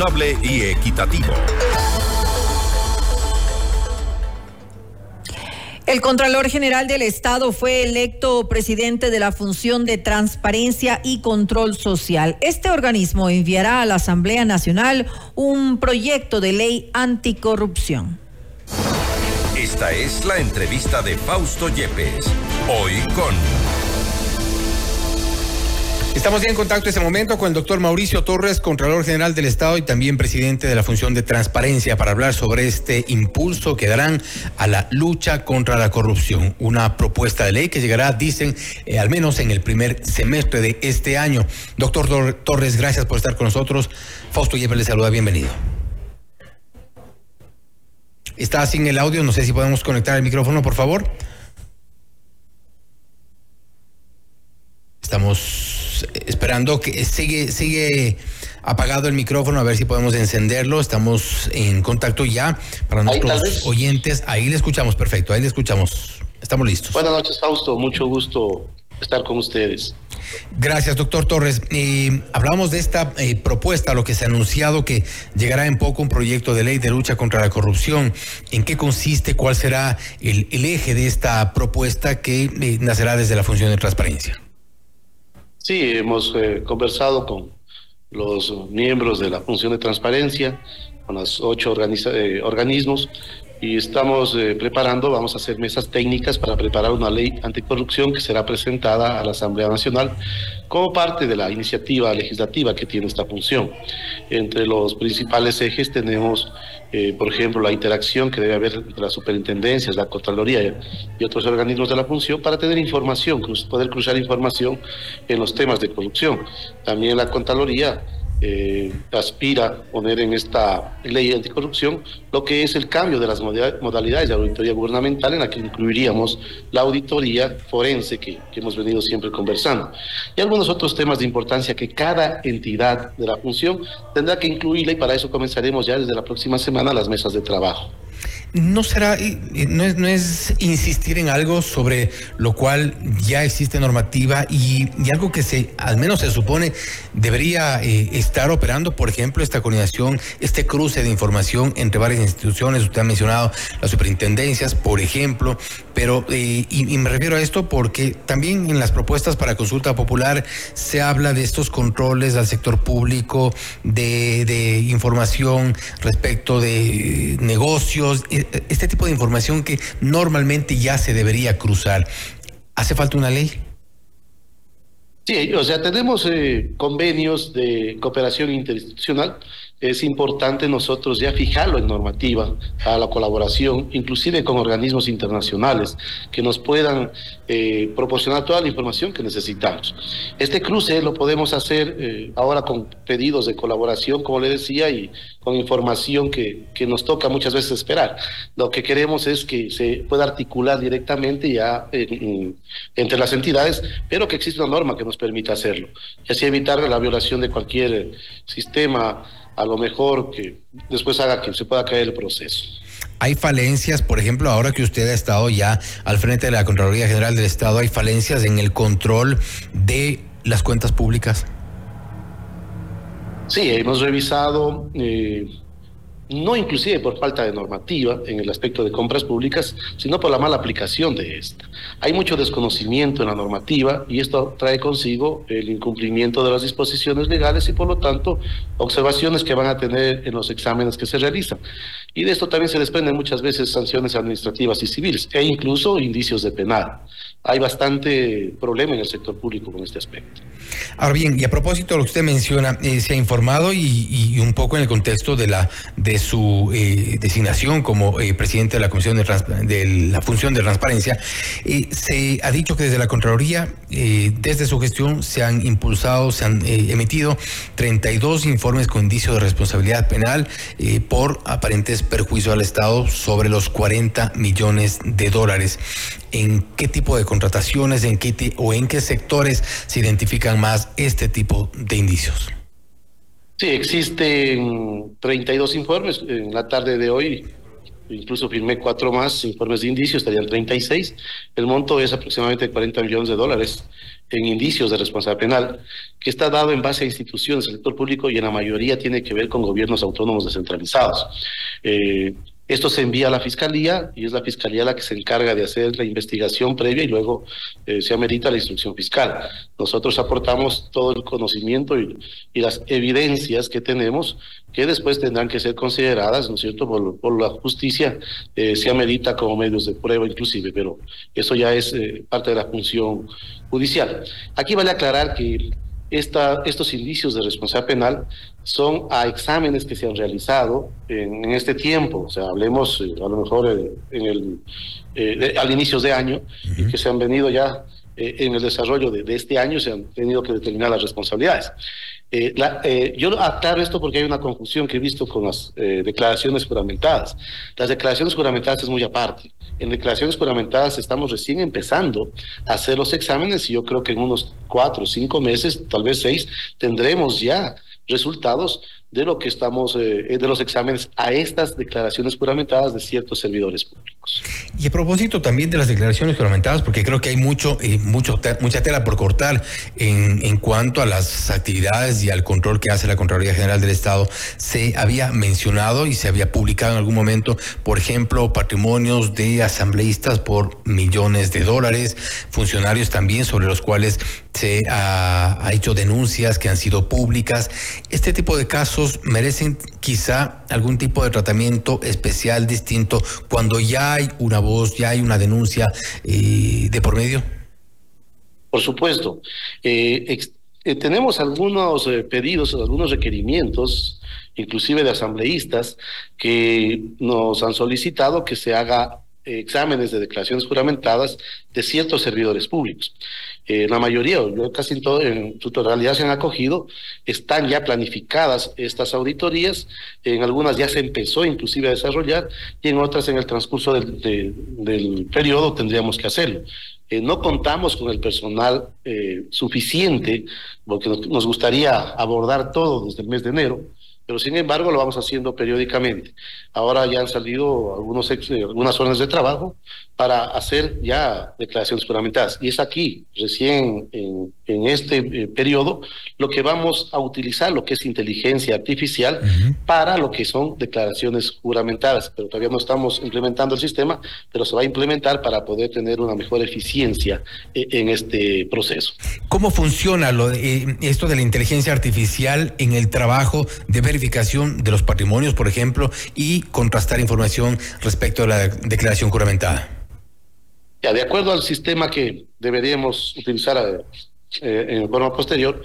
responsable y equitativo. El Contralor General del Estado fue electo presidente de la Función de Transparencia y Control Social. Este organismo enviará a la Asamblea Nacional un proyecto de ley anticorrupción. Esta es la entrevista de Fausto Yepes, hoy con... Estamos ya en contacto en este momento con el doctor Mauricio Torres, Contralor General del Estado y también presidente de la Función de Transparencia, para hablar sobre este impulso que darán a la lucha contra la corrupción. Una propuesta de ley que llegará, dicen, eh, al menos en el primer semestre de este año. Doctor Torres, gracias por estar con nosotros. Fausto Yepes le saluda, bienvenido. Está sin el audio, no sé si podemos conectar el micrófono, por favor. Estamos esperando que sigue, sigue apagado el micrófono, a ver si podemos encenderlo. Estamos en contacto ya para nuestros oyentes. Ahí le escuchamos, perfecto, ahí le escuchamos. Estamos listos. Buenas noches, Fausto. Mucho gusto estar con ustedes. Gracias, doctor Torres. Eh, hablamos de esta eh, propuesta, lo que se ha anunciado que llegará en poco un proyecto de ley de lucha contra la corrupción. ¿En qué consiste? ¿Cuál será el, eje de esta propuesta que eh, nacerá desde la función de transparencia? Sí, hemos eh, conversado con los miembros de la función de transparencia, con los ocho eh, organismos, y estamos eh, preparando, vamos a hacer mesas técnicas para preparar una ley anticorrupción que será presentada a la Asamblea Nacional como parte de la iniciativa legislativa que tiene esta función. Entre los principales ejes tenemos, eh, por ejemplo, la interacción que debe haber entre las superintendencias, la Contraloría y otros organismos de la función para tener información, poder cruzar información en los temas de corrupción. También la Contraloría eh, aspira poner en esta ley anticorrupción lo que es el cambio de las modalidades de auditoría gubernamental en la que incluiríamos la auditoría forense que, que, hemos venido siempre conversando y algunos otros temas de importancia que cada entidad de la función tendrá que incluirla y para eso comenzaremos ya desde la próxima semana las mesas de trabajo. ¿No será, no es, no es insistir en algo sobre lo cual ya existe normativa y, algo que se, al menos se supone, debería eh, estar operando, por ejemplo, esta coordinación, este cruce de información entre varias instituciones? Usted ha mencionado las superintendencias, por ejemplo, pero, eh, y, me refiero a esto porque también en las propuestas para consulta popular se habla de estos controles al sector público, de, de información respecto de negocios este tipo de información que normalmente ya se debería cruzar. ¿Hace falta una ley? Sí, o sea, tenemos eh, convenios de cooperación interinstitucional. Es importante nosotros ya fijarlo en normativa a la colaboración, inclusive con organismos internacionales que nos puedan eh, proporcionar toda la información que necesitamos. Este cruce lo podemos hacer eh, ahora con pedidos de colaboración, como le decía, y con información que, que nos toca muchas veces esperar. Lo que queremos es que se pueda articular directamente ya entre las entidades, pero que exista una norma que nos permita hacerlo, y así evitar la violación de cualquier sistema, a lo mejor que después haga que se pueda caer el proceso. Hay falencias, por ejemplo, ahora que usted ha estado ya al frente de la Contraloría General del Estado, hay falencias en el control de las cuentas públicas. Sí, hemos revisado, eh, no inclusive por falta de normativa en el aspecto de compras públicas, sino por la mala aplicación de esta. Hay mucho desconocimiento en la normativa y esto trae consigo el incumplimiento de las disposiciones legales y por lo tanto observaciones que van a tener en los exámenes que se realizan. Y de esto también se desprenden muchas veces sanciones administrativas y civiles e incluso indicios de penal. Hay bastante problema en el sector público con este aspecto. Ahora bien, y a propósito de lo que usted menciona, eh, se ha informado y, un poco en el contexto de la de su eh, designación como eh, presidente de la Comisión de, de, la Función de Transparencia, se ha dicho que desde la Contraloría, desde su gestión, se han impulsado, se han emitido 32 informes con indicio de responsabilidad penal por aparentes perjuicios al Estado sobre los 40 millones de dólares. ¿En qué tipo de contrataciones, en qué o en qué sectores se identifican más este tipo de indicios? Sí, existen 32 informes. En la tarde de hoy incluso firmé cuatro más informes de indicio, estarían 36. El monto es aproximadamente 40 millones de dólares en indicios de responsabilidad penal, que está dado en base a instituciones del sector público y en la mayoría tiene que ver con gobiernos autónomos descentralizados. Eh, esto se envía a la fiscalía y es la fiscalía la que se encarga de hacer la investigación previa y luego eh, se amerita la instrucción fiscal. Nosotros aportamos todo el conocimiento y, las evidencias que tenemos que después tendrán que ser consideradas, ¿no es cierto?, por, la justicia, eh, se amerita como medios de prueba inclusive, pero eso ya es eh, parte de la función judicial. Aquí vale aclarar que esta, estos indicios de responsabilidad penal son a exámenes que se han realizado en, este tiempo, o sea, hablemos eh, a lo mejor eh, en el, eh, al inicio de año, y que se han venido ya en el desarrollo de, de, este año, se han tenido que determinar las responsabilidades. Eh, eh, yo aclaro esto porque hay una confusión que he visto con las eh, declaraciones juramentadas. Las declaraciones juramentadas es muy aparte. En declaraciones juramentadas estamos recién empezando a hacer los exámenes y yo creo que en unos cuatro cinco meses, tal vez seis, tendremos ya resultados de lo que estamos, eh, de los exámenes a estas declaraciones juramentadas de ciertos servidores públicos. Y a propósito también de las declaraciones juramentadas, porque creo que hay mucho, eh, mucho mucha tela por cortar en, en cuanto a las actividades y al control que hace la Contraloría General del Estado, se había mencionado y se había publicado en algún momento, por ejemplo, patrimonios de asambleístas por millones de dólares, funcionarios también sobre los cuales se ha, ha hecho denuncias que han sido públicas. Este tipo de casos merecen quizá algún tipo de tratamiento especial, distinto, cuando ya hay una voz, ya hay una denuncia eh, de por medio? Por supuesto. Eh, eh, tenemos algunos pedidos, algunos requerimientos, inclusive de asambleístas, que nos han solicitado que se haga exámenes de declaraciones juramentadas de ciertos servidores públicos. Eh, la mayoría, yo casi en, todo, en su totalidad se han acogido, están ya planificadas estas auditorías, en algunas ya se empezó inclusive a desarrollar y en otras en el transcurso del, periodo tendríamos que hacerlo. Eh, no contamos con el personal eh, suficiente, porque nos gustaría abordar todo desde el mes de enero, pero sin embargo lo vamos haciendo periódicamente. Ahora ya han salido algunos algunas órdenes de trabajo para hacer ya declaraciones juramentadas. Y es aquí, recién en, en este eh, periodo, lo que vamos a utilizar, lo que es inteligencia artificial, para lo que son declaraciones juramentadas. Pero todavía no estamos implementando el sistema, pero se va a implementar para poder tener una mejor eficiencia eh, en este proceso. ¿Cómo funciona lo eh, esto de la inteligencia artificial en el trabajo de verificación de los patrimonios, por ejemplo, y contrastar información respecto a la declaración juramentada? Ya, de acuerdo al sistema que deberíamos utilizar eh, en forma posterior,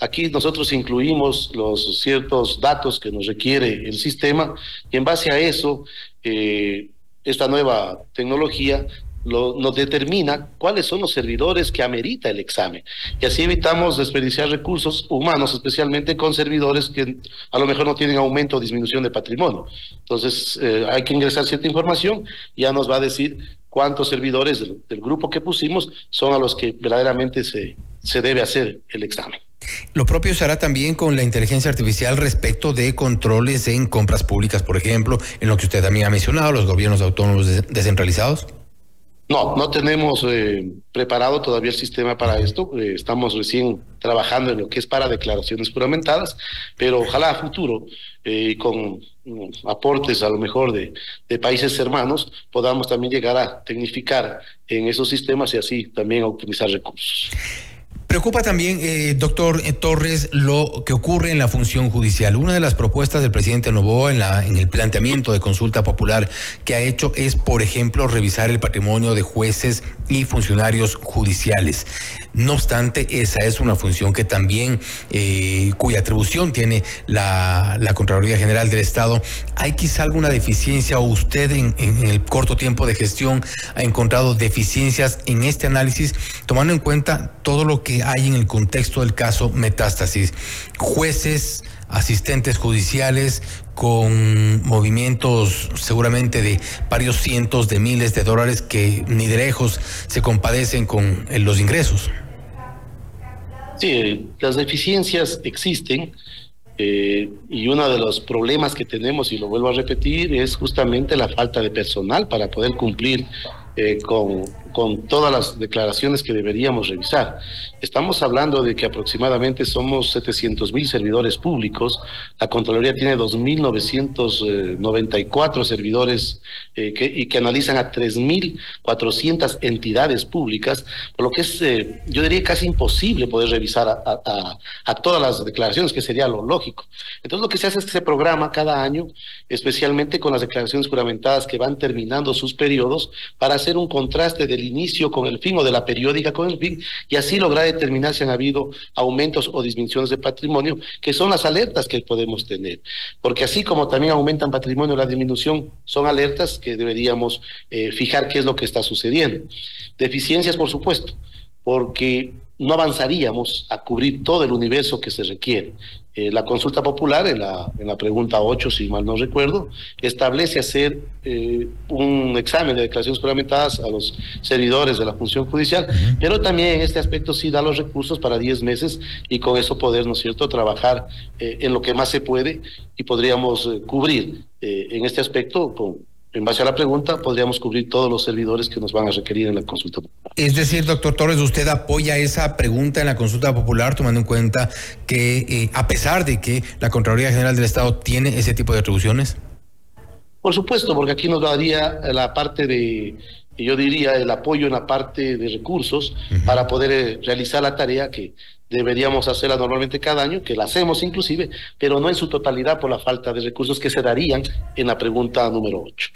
aquí nosotros incluimos los ciertos datos que nos requiere el sistema y en base a eso, eh, esta nueva tecnología nos determina cuáles son los servidores que amerita el examen. Y así evitamos desperdiciar recursos humanos, especialmente con servidores que a lo mejor no tienen aumento o disminución de patrimonio. Entonces, eh, hay que ingresar cierta información, ya nos va a decir cuántos servidores del, grupo que pusimos son a los que verdaderamente se, se debe hacer el examen. Lo propio se hará también con la inteligencia artificial respecto de controles en compras públicas, por ejemplo, en lo que usted también ha mencionado, los gobiernos autónomos descentralizados. No, no tenemos eh, preparado todavía el sistema para esto. Eh, estamos recién trabajando en lo que es para declaraciones juramentadas, pero ojalá a futuro, eh, con mm, aportes a lo mejor de, países hermanos, podamos también llegar a tecnificar en esos sistemas y así también optimizar recursos. Preocupa también, eh, doctor eh, Torres, lo que ocurre en la función judicial. Una de las propuestas del presidente Novoa en, la, el planteamiento de consulta popular que ha hecho es, por ejemplo, revisar el patrimonio de jueces y funcionarios judiciales. No obstante, esa es una función que también, eh, cuya atribución tiene la, Contraloría General del Estado. ¿Hay quizá alguna deficiencia o usted en el corto tiempo de gestión ha encontrado deficiencias en este análisis, tomando en cuenta todo lo que hay en el contexto del caso Metástasis. Jueces, asistentes judiciales con movimientos seguramente de varios cientos de miles de dólares que ni de lejos se compadecen con eh, los ingresos. Sí, las deficiencias existen Eh, y uno de los problemas que tenemos, y lo vuelvo a repetir, es justamente la falta de personal para poder cumplir eh, con, con todas las declaraciones que deberíamos revisar. Estamos hablando de que aproximadamente somos 700 mil servidores públicos, la Contraloría tiene 2.994 servidores eh, que, y que analizan a 3.400 entidades públicas, por lo que es, eh, yo diría, casi imposible poder revisar a, a, a, todas las declaraciones, que sería lo lógico. Entonces lo que se hace es que se programa cada año, especialmente con las declaraciones juramentadas que van terminando sus periodos, para hacer un contraste del inicio con el fin o de la periódica con el fin y así lograr determinar si han habido aumentos o disminuciones de patrimonio, que son las alertas que podemos tener. Porque así como también aumentan patrimonio la disminución, son alertas que deberíamos eh, fijar qué es lo que está sucediendo. Deficiencias, por supuesto, porque no avanzaríamos a cubrir todo el universo que se requiere. Eh, la consulta popular, en la, en la pregunta 8, si mal no recuerdo, establece hacer eh, un examen de declaraciones juramentadas a los servidores de la función judicial, pero también en este aspecto sí da los recursos para 10 meses y con eso poder, ¿no es cierto?, trabajar eh, en lo que más se puede y podríamos cubrir en este aspecto con en base a la pregunta, podríamos cubrir todos los servidores que nos van a requerir en la consulta popular. Es decir, doctor Torres, ¿usted apoya esa pregunta en la consulta popular, tomando en cuenta que, eh, a pesar de que la Contraloría General del Estado tiene ese tipo de atribuciones? Por supuesto, porque aquí nos daría la parte de, yo diría, el apoyo en la parte de recursos uh -huh. para poder eh, realizar la tarea que deberíamos hacerla normalmente cada año, que la hacemos inclusive, pero no en su totalidad por la falta de recursos que se darían en la pregunta número 8.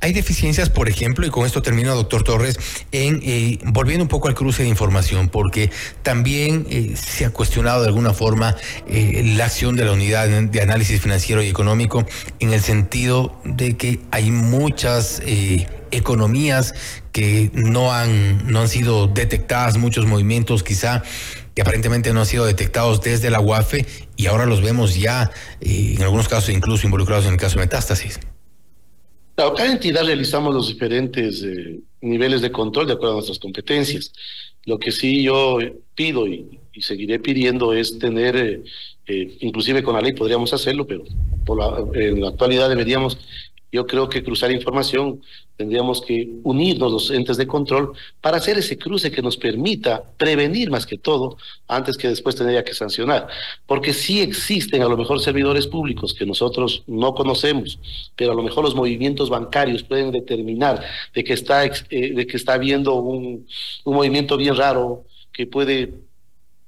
Hay deficiencias, por ejemplo, y con esto termino, doctor Torres, en eh, volviendo un poco al cruce de información, porque también eh, se ha cuestionado de alguna forma eh, la acción de la unidad de análisis financiero y económico en el sentido de que hay muchas economías que no han, no han sido detectadas, muchos movimientos quizá aparentemente no han sido detectados desde la UAFE y ahora los vemos ya, eh, en algunos casos incluso involucrados en el caso de metástasis. Claro, cada entidad realizamos los diferentes eh, niveles de control de acuerdo a nuestras competencias. Lo que sí yo pido y, seguiré pidiendo es tener, eh, inclusive con la ley podríamos hacerlo, pero por la, en la actualidad deberíamos yo creo que cruzar información tendríamos que unirnos los entes de control para hacer ese cruce que nos permita prevenir más que todo antes que después tendría que sancionar. Porque sí existen a lo mejor servidores públicos que nosotros no conocemos, pero a lo mejor los movimientos bancarios pueden determinar de que está, eh, de que está habiendo un, un movimiento bien raro que puede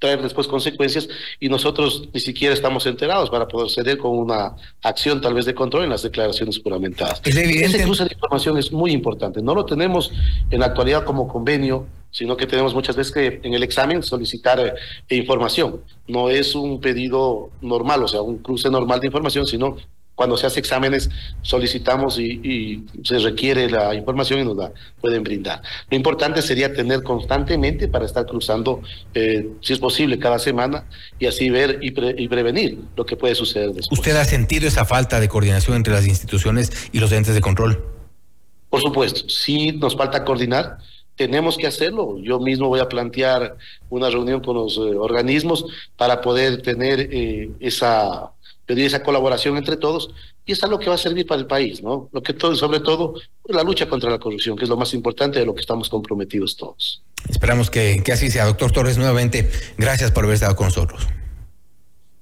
traer después consecuencias y nosotros ni siquiera estamos enterados para proceder con una acción tal vez de control en las declaraciones juramentadas. Es evidente. Ese cruce de información es muy importante. No lo tenemos en la actualidad como convenio, sino que tenemos muchas veces que en el examen solicitar eh, información. No es un pedido normal, o sea, un cruce normal de información, sino cuando se hace exámenes solicitamos y, y, se requiere la información y nos la pueden brindar. Lo importante sería tener constantemente para estar cruzando, eh, si es posible, cada semana y así ver y, pre, y, prevenir lo que puede suceder después. ¿Usted ha sentido esa falta de coordinación entre las instituciones y los entes de control? Por supuesto, sí nos falta coordinar tenemos que hacerlo. Yo mismo voy a plantear una reunión con los eh, organismos para poder tener eh, esa pedir esa colaboración entre todos y es algo que va a servir para el país, ¿no? Lo que todo, sobre todo la lucha contra la corrupción, que es lo más importante de lo que estamos comprometidos todos. Esperamos que, que así sea. Doctor Torres, nuevamente, gracias por haber estado con nosotros.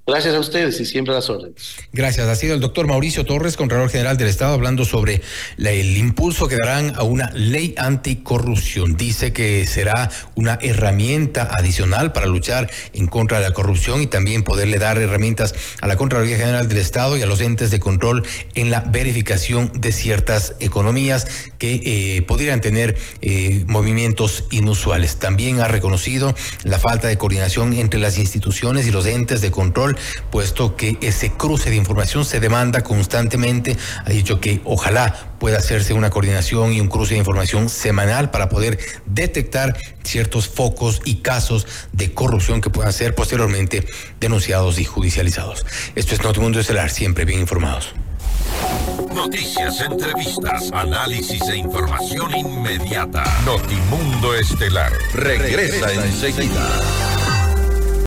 Gracias a ustedes y siempre a las órdenes. Gracias. Ha sido el doctor Mauricio Torres, Contralor General del Estado, hablando sobre el impulso que darán a una ley anticorrupción. Dice que será una herramienta adicional para luchar en contra de la corrupción y también poderle dar herramientas a la Contraloría General del Estado y a los entes de control en la verificación de ciertas economías que eh, pudieran tener eh, movimientos inusuales. También ha reconocido la falta de coordinación entre las instituciones y los entes de control puesto que ese cruce de información se demanda constantemente. Ha dicho que ojalá pueda hacerse una coordinación y un cruce de información semanal para poder detectar ciertos focos y casos de corrupción que puedan ser posteriormente denunciados y judicializados. Esto es Notimundo Estelar, siempre bien informados. Noticias, entrevistas, análisis e información inmediata. Notimundo Estelar regresa, regresa enseguida.